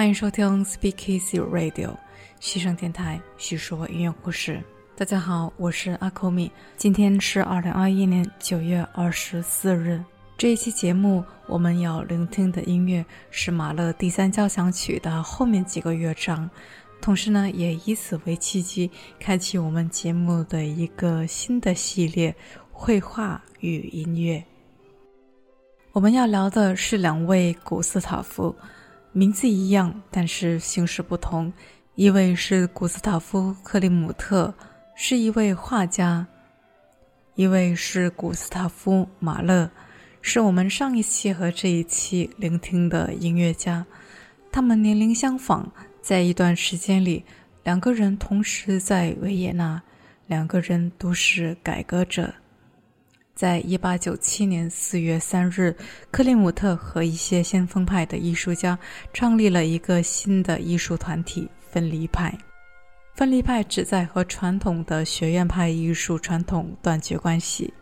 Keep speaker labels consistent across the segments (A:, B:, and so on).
A: 欢迎收听 Speak Easy Radio 西声电台，叙说音乐故事。大家好，我是阿扣米。今天是二零二一年九月二十四日。这一期节目我们要聆听的音乐是马勒第三交响曲的后面几个乐章，同时呢，也以此为契机，开启我们节目的一个新的系列——绘画与音乐。我们要聊的是两位古斯塔夫。名字一样，但是形式不同。一位是古斯塔夫·克里姆特，是一位画家；一位是古斯塔夫·马勒，是我们上一期和这一期聆听的音乐家。他们年龄相仿，在一段时间里，两个人同时在维也纳，两个人都是改革者。在一八九七年四月三日，克里姆特和一些先锋派的艺术家创立了一个新的艺术团体——分离派。分离派旨在和传统的学院派艺术传统断绝关系。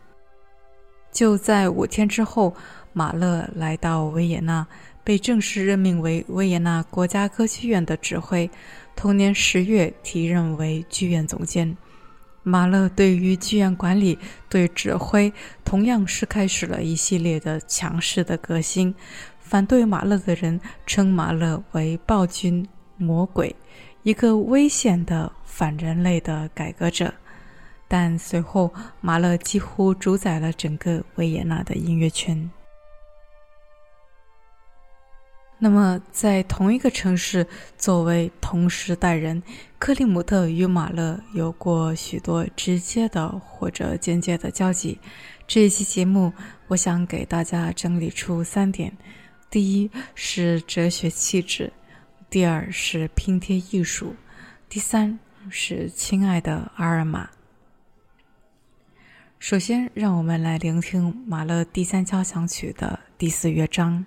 A: 就在五天之后，马勒来到维也纳，被正式任命为维也纳国家歌剧院的指挥。同年十月，提任为剧院总监。马勒对于剧院管理、对指挥，同样是开始了一系列的强势的革新。反对马勒的人称马勒为暴君、魔鬼，一个危险的反人类的改革者。但随后，马勒几乎主宰了整个维也纳的音乐圈。那么，在同一个城市，作为同时代人，克里姆特与马勒有过许多直接的或者间接的交集。这一期节目，我想给大家整理出三点：第一是哲学气质，第二是拼贴艺术，第三是亲爱的阿尔玛。首先，让我们来聆听马勒第三交响曲的第四乐章。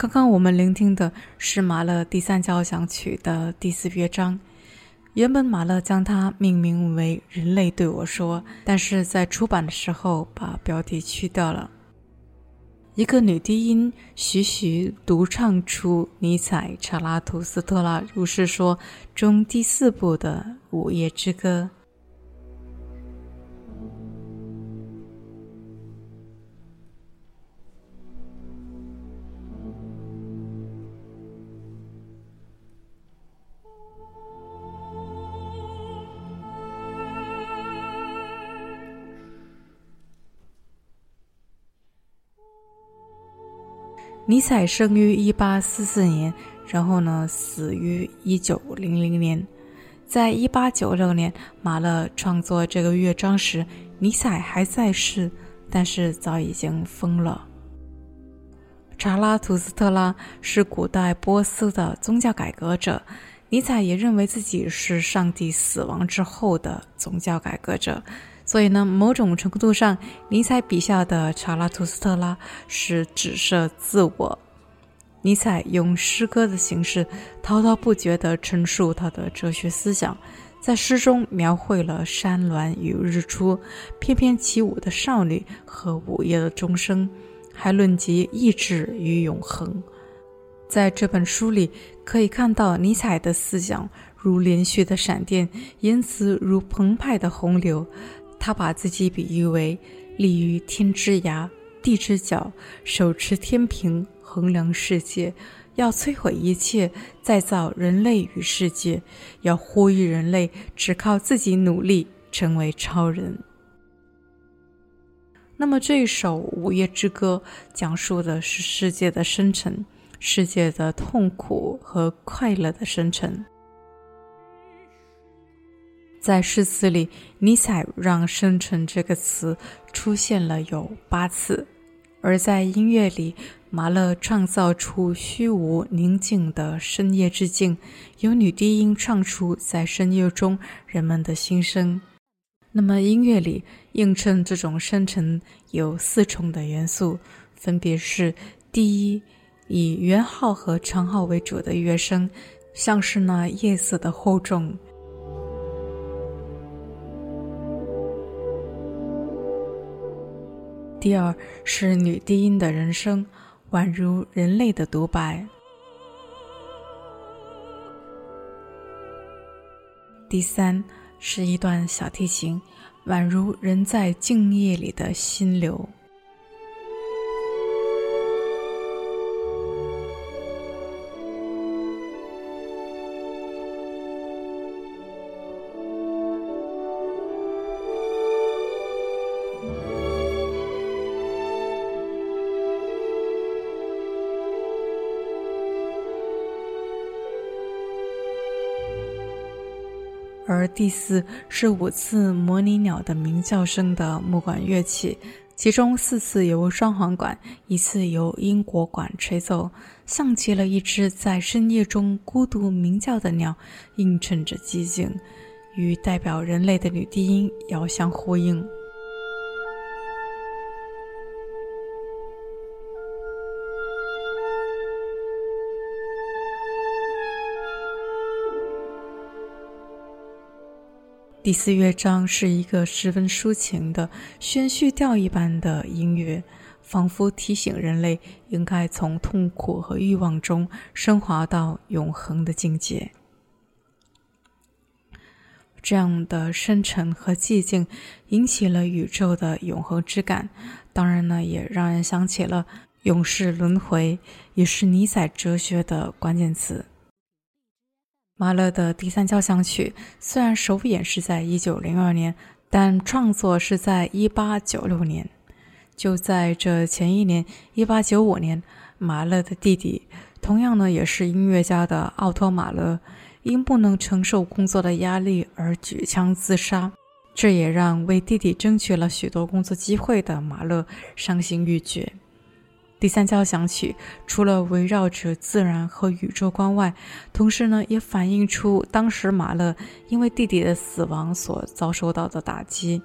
A: 刚刚我们聆听的是马勒第三交响曲的第四乐章。原本马勒将它命名为《人类对我说》，但是在出版的时候把标题去掉了。一个女低音徐徐独唱出尼采《查拉图斯特拉如是说》中第四部的《午夜之歌》。尼采生于一八四四年，然后呢死于一九零零年。在一八九六年，马勒创作这个乐章时，尼采还在世，但是早已经疯了。查拉图斯特拉是古代波斯的宗教改革者，尼采也认为自己是上帝死亡之后的宗教改革者。所以呢，某种程度上，尼采笔下的查拉图斯特拉是指涉自我。尼采用诗歌的形式滔滔不绝地陈述他的哲学思想，在诗中描绘了山峦与日出、翩翩起舞的少女和午夜的钟声，还论及意志与永恒。在这本书里，可以看到尼采的思想如连续的闪电，言辞如澎湃的洪流。他把自己比喻为立于天之涯、地之角，手持天平。衡量世界，要摧毁一切，再造人类与世界，要呼吁人类只靠自己努力成为超人。那么这一首《午夜之歌》讲述的是世界的生成，世界的痛苦和快乐的生成。在诗词里，尼采让“生成”这个词出现了有八次，而在音乐里。马勒创造出虚无宁静的深夜之境，由女低音唱出在深夜中人们的心声。那么音乐里映衬这种深沉有四重的元素，分别是：第一，以圆号和长号为主的乐声，像是那夜色的厚重；第二是女低音的人声。宛如人类的独白。第三是一段小提琴，宛如人在静夜里的心流。而第四是五次模拟鸟的鸣叫声的木管乐器，其中四次由双簧管，一次由英国管吹奏，像极了一只在深夜中孤独鸣叫的鸟，映衬着寂静，与代表人类的女低音遥相呼应。第四乐章是一个十分抒情的宣叙调一般的音乐，仿佛提醒人类应该从痛苦和欲望中升华到永恒的境界。这样的深沉和寂静引起了宇宙的永恒之感，当然呢，也让人想起了永世轮回，也是尼采哲学的关键词。马勒的第三交响曲虽然首演是在一九零二年，但创作是在一八九六年。就在这前一年，一八九五年，马勒的弟弟，同样呢也是音乐家的奥托·马勒，因不能承受工作的压力而举枪自杀。这也让为弟弟争取了许多工作机会的马勒伤心欲绝。第三交响曲除了围绕着自然和宇宙观外，同时呢，也反映出当时马勒因为弟弟的死亡所遭受到的打击。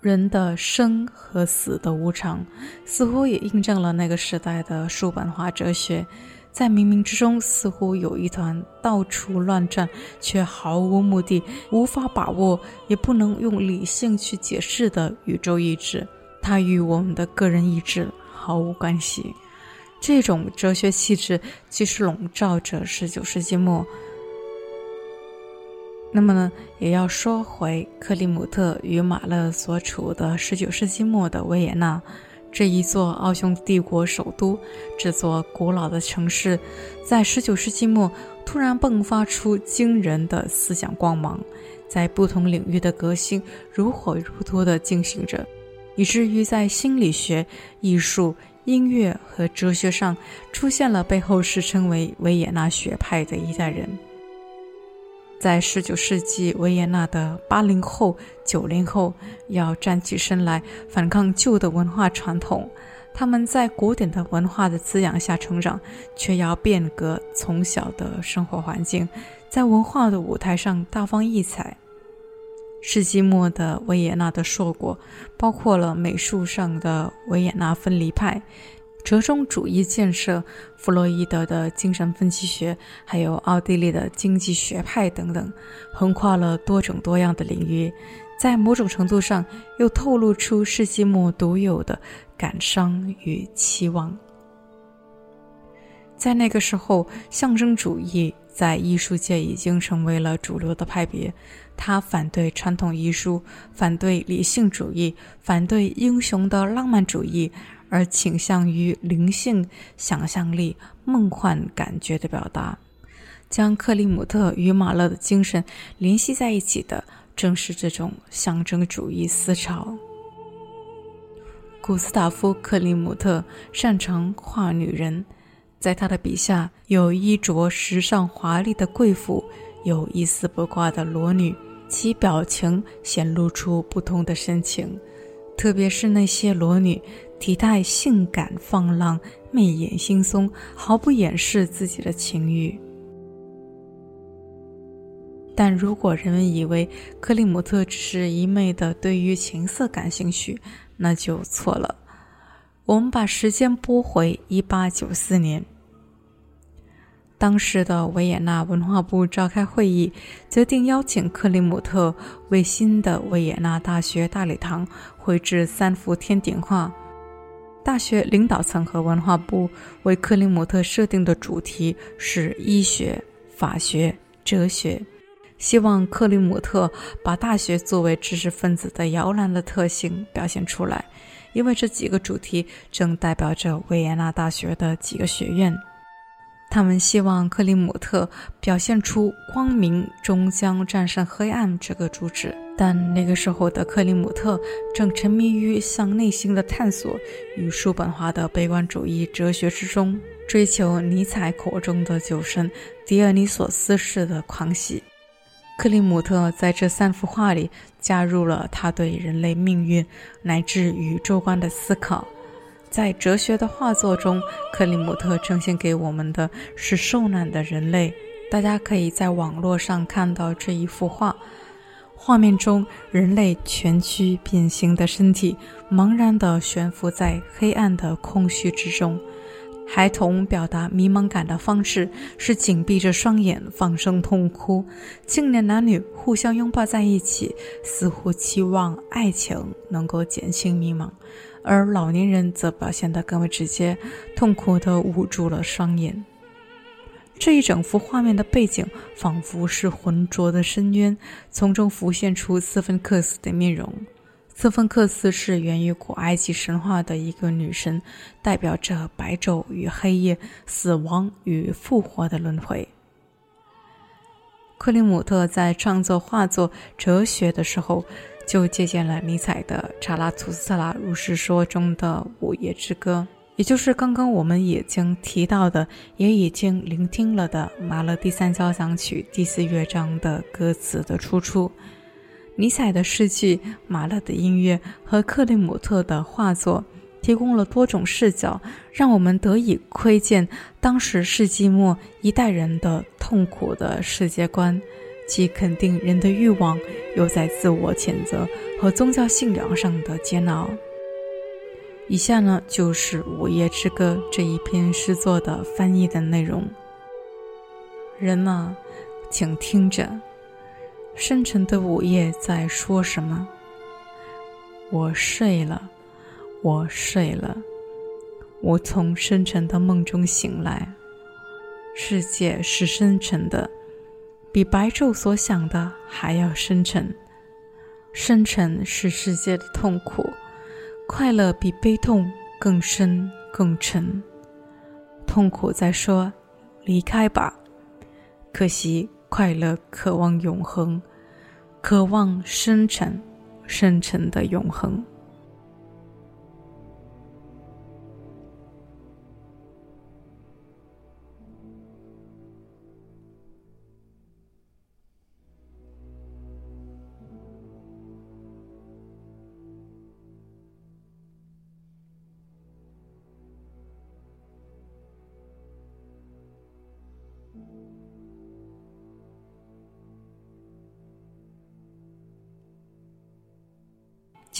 A: 人的生和死的无常，似乎也印证了那个时代的叔本华哲学，在冥冥之中似乎有一团到处乱转却毫无目的、无法把握也不能用理性去解释的宇宙意志，它与我们的个人意志。毫无关系。这种哲学气质其实笼罩着十九世纪末。那么呢，也要说回克里姆特与马勒所处的十九世纪末的维也纳这一座奥匈帝国首都，这座古老的城市，在十九世纪末突然迸发出惊人的思想光芒，在不同领域的革新如火如荼地进行着。以至于在心理学、艺术、音乐和哲学上出现了被后世称为维也纳学派的一代人。在十九世纪，维也纳的八零后、九零后要站起身来反抗旧的文化传统，他们在古典的文化的滋养下成长，却要变革从小的生活环境，在文化的舞台上大放异彩。世纪末的维也纳的硕果，包括了美术上的维也纳分离派、折中主义建设、弗洛伊德的精神分析学，还有奥地利的经济学派等等，横跨了多种多样的领域，在某种程度上又透露出世纪末独有的感伤与期望。在那个时候，象征主义在艺术界已经成为了主流的派别。他反对传统艺术，反对理性主义，反对英雄的浪漫主义，而倾向于灵性、想象力、梦幻感觉的表达。将克里姆特与马勒的精神联系在一起的，正是这种象征主义思潮。古斯塔夫·克里姆特擅长画女人，在他的笔下有衣着时尚华丽的贵妇。有一丝不挂的裸女，其表情显露出不同的深情，特别是那些裸女，体态性感放浪，媚眼惺忪，毫不掩饰自己的情欲。但如果人们以为克里姆特只是一昧的对于情色感兴趣，那就错了。我们把时间拨回一八九四年。当时的维也纳文化部召开会议，决定邀请克里姆特为新的维也纳大学大礼堂绘制三幅天顶画。大学领导层和文化部为克里姆特设定的主题是医学、法学、哲学，希望克里姆特把大学作为知识分子的摇篮的特性表现出来，因为这几个主题正代表着维也纳大学的几个学院。他们希望克里姆特表现出光明终将战胜黑暗这个主旨，但那个时候的克里姆特正沉迷于向内心的探索与叔本华的悲观主义哲学之中，追求尼采口中的酒神狄俄尼索斯式的狂喜。克里姆特在这三幅画里加入了他对人类命运乃至宇宙观的思考。在哲学的画作中，克里姆特呈现给我们的是受难的人类。大家可以在网络上看到这一幅画，画面中人类蜷曲变形的身体，茫然地悬浮在黑暗的空虚之中。孩童表达迷茫感的方式是紧闭着双眼，放声痛哭。青年男女互相拥抱在一起，似乎期望爱情能够减轻迷茫。而老年人则表现得更为直接，痛苦地捂住了双眼。这一整幅画面的背景仿佛是浑浊的深渊，从中浮现出斯芬克斯的面容。斯芬克斯是源于古埃及神话的一个女神，代表着白昼与黑夜、死亡与复活的轮回。克里姆特在创作画作《哲学》的时候。就借鉴了尼采的《查拉图斯特拉如是说》中的《午夜之歌》，也就是刚刚我们已经提到的，也已经聆听了的马勒第三交响曲第四乐章的歌词的出处。尼采的诗句、马勒的音乐和克里姆特的画作，提供了多种视角，让我们得以窥见当时世纪末一代人的痛苦的世界观。既肯定人的欲望，又在自我谴责和宗教信仰上的煎熬。以下呢，就是《午夜之歌》这一篇诗作的翻译的内容。人呐，请听着，深沉的午夜在说什么？我睡了，我睡了，我从深沉的梦中醒来。世界是深沉的。比白昼所想的还要深沉，深沉是世界的痛苦，快乐比悲痛更深更沉。痛苦在说：“离开吧。”可惜快乐渴望永恒，渴望深沉深沉的永恒。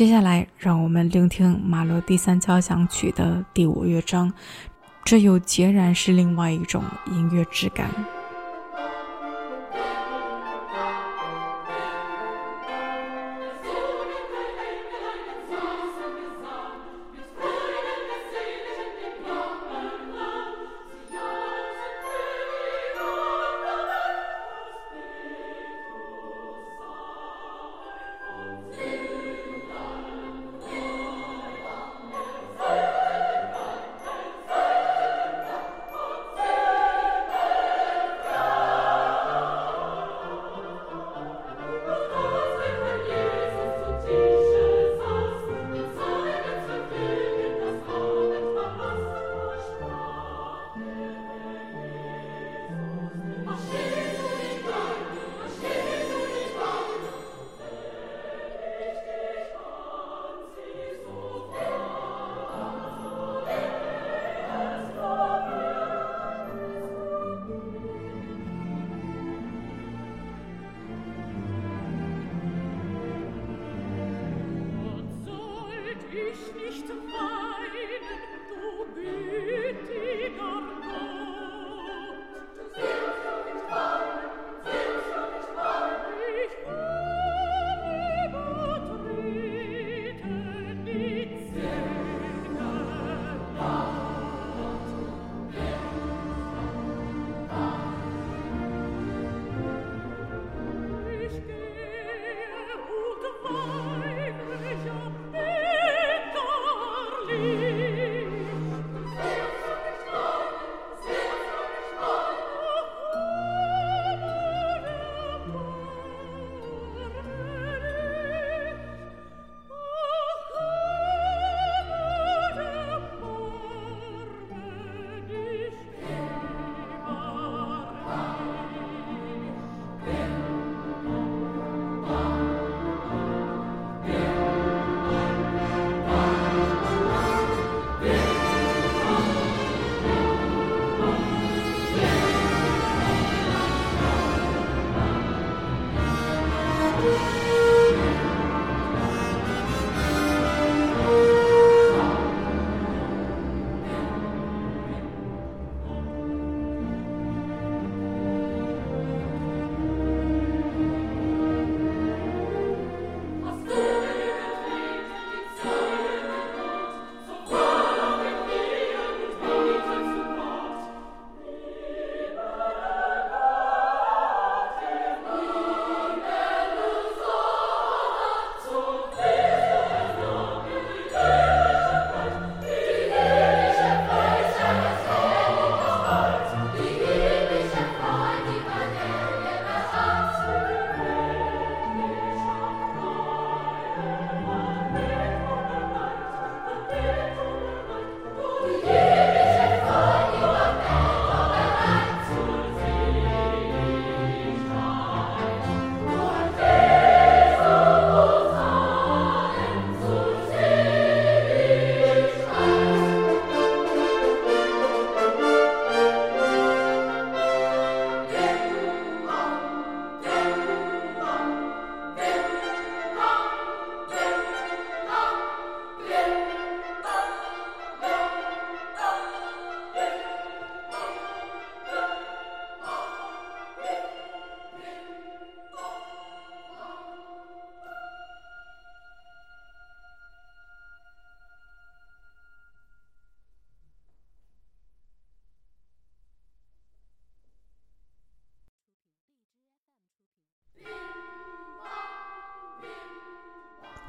A: 接下来，让我们聆听马勒第三交响曲的第五乐章，这又截然是另外一种音乐质感。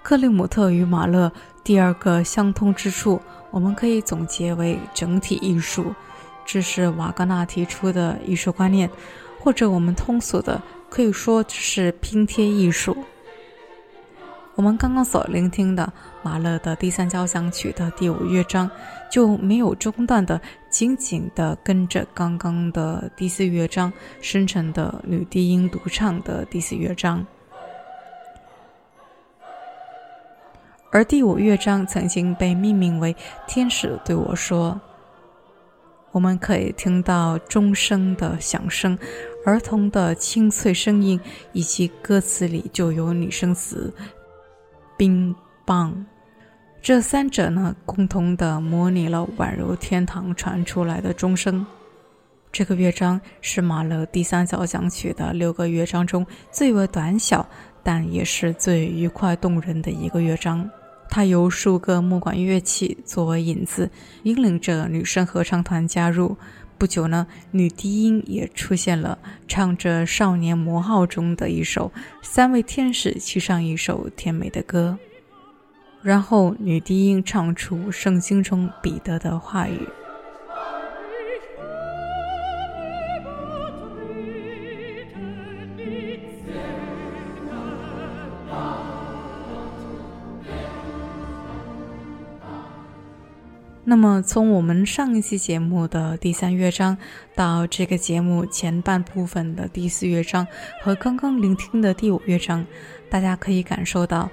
A: 克里姆特与马勒第二个相通之处，我们可以总结为整体艺术，这是瓦格纳提出的艺术观念，或者我们通俗的可以说是拼贴艺术。我们刚刚所聆听的马勒的第三交响曲的第五乐章，就没有中断的，紧紧的跟着刚刚的第四乐章深沉的女低音独唱的第四乐章。而第五乐章曾经被命名为“天使对我说”。我们可以听到钟声的响声、儿童的清脆声音，以及歌词里就有女生词“冰棒。这三者呢，共同的模拟了宛如天堂传出来的钟声。这个乐章是马勒第三交响曲的六个乐章中最为短小，但也是最愉快动人的一个乐章。它由数个木管乐器作为引子，引领着女声合唱团加入。不久呢，女低音也出现了，唱着《少年魔号》中的一首《三位天使齐唱一首甜美的歌》，然后女低音唱出圣经中彼得的话语。那么，从我们上一期节目的第三乐章到这个节目前半部分的第四乐章和刚刚聆听的第五乐章，大家可以感受到，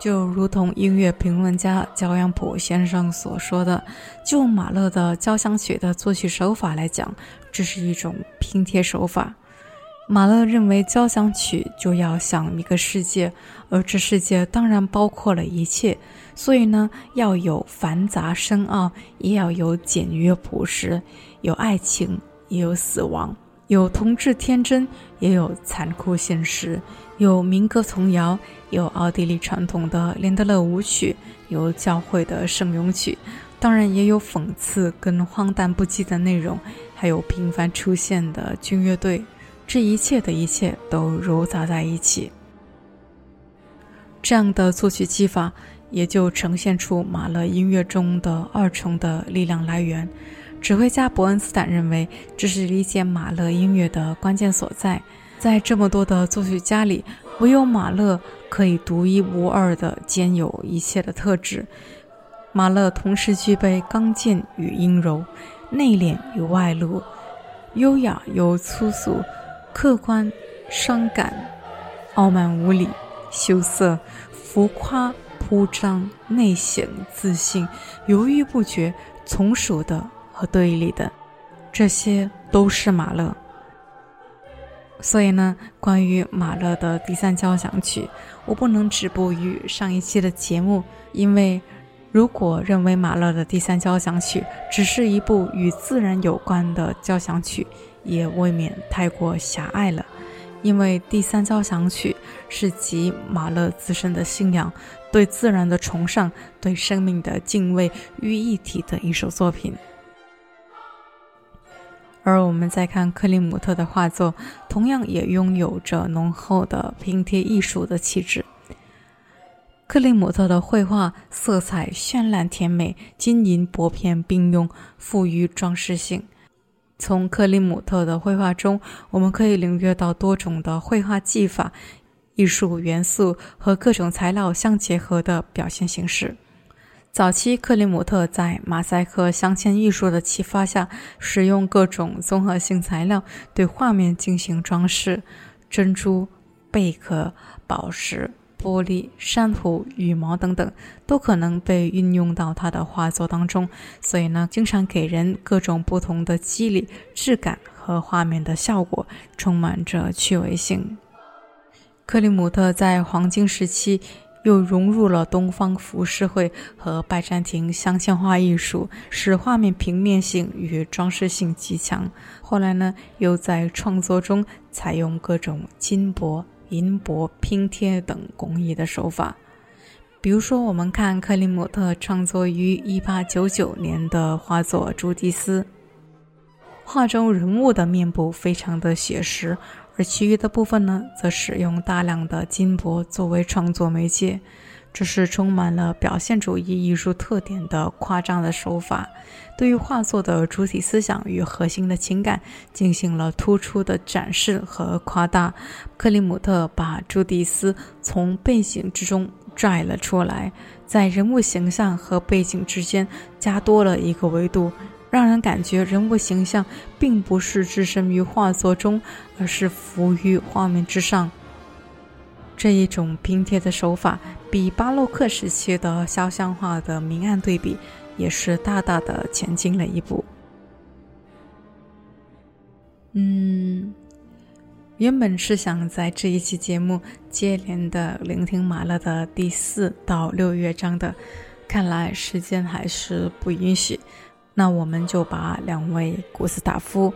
A: 就如同音乐评论家焦阳普先生所说的，就马勒的交响曲的作曲手法来讲，这是一种拼贴手法。马勒认为，交响曲就要像一个世界，而这世界当然包括了一切。所以呢，要有繁杂深奥，也要有简约朴实；有爱情，也有死亡；有童稚天真，也有残酷现实；有民歌童谣，有奥地利传统的连德勒舞曲，有教会的圣咏曲，当然也有讽刺跟荒诞不羁的内容，还有频繁出现的军乐队。这一切的一切都糅杂在一起，这样的作曲技法也就呈现出马勒音乐中的二重的力量来源。指挥家伯恩斯坦认为，这是理解马勒音乐的关键所在。在这么多的作曲家里，唯有马勒可以独一无二地兼有一切的特质。马勒同时具备刚健与阴柔、内敛与外露、优雅又粗俗。客观、伤感、傲慢无礼、羞涩、浮夸、铺张、内显、自信、犹豫不决、从属的和对立的，这些都是马勒。所以呢，关于马勒的第三交响曲，我不能止步于上一期的节目，因为如果认为马勒的第三交响曲只是一部与自然有关的交响曲，也未免太过狭隘了，因为第三交响曲是集马勒自身的信仰、对自然的崇尚、对生命的敬畏于一体的一首作品。而我们再看克里姆特的画作，同样也拥有着浓厚的拼贴艺术的气质。克里姆特的绘画色彩绚烂甜美，金银薄片并用，富于装饰性。从克里姆特的绘画中，我们可以领略到多种的绘画技法、艺术元素和各种材料相结合的表现形式。早期克里姆特在马赛克镶嵌艺术的启发下，使用各种综合性材料对画面进行装饰，珍珠、贝壳、宝石。玻璃、珊瑚、羽毛等等，都可能被运用到他的画作当中，所以呢，经常给人各种不同的肌理、质感和画面的效果，充满着趣味性。克里姆特在黄金时期又融入了东方浮世绘和拜占庭镶嵌画艺术，使画面平面性与装饰性极强。后来呢，又在创作中采用各种金箔。银箔拼贴等工艺的手法，比如说，我们看克里姆特创作于1899年的画作《朱迪斯》，画中人物的面部非常的写实，而其余的部分呢，则使用大量的金箔作为创作媒介。这是充满了表现主义艺术特点的夸张的手法，对于画作的主体思想与核心的情感进行了突出的展示和夸大。克里姆特把朱迪斯从背景之中拽了出来，在人物形象和背景之间加多了一个维度，让人感觉人物形象并不是置身于画作中，而是浮于画面之上。这一种拼贴的手法，比巴洛克时期的肖像画的明暗对比，也是大大的前进了一步。嗯，原本是想在这一期节目接连的聆听马勒的第四到六乐章的，看来时间还是不允许。那我们就把两位古斯塔夫、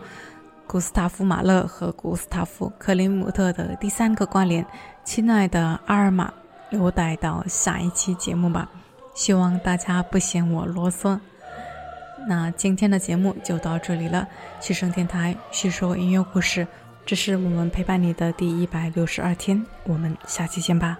A: 古斯塔夫马勒和古斯塔夫克林姆特的第三个关联，亲爱的阿尔玛，留待到下一期节目吧。希望大家不嫌我啰嗦。那今天的节目就到这里了，西声电台叙说音乐故事。这是我们陪伴你的第一百六十二天，我们下期见吧。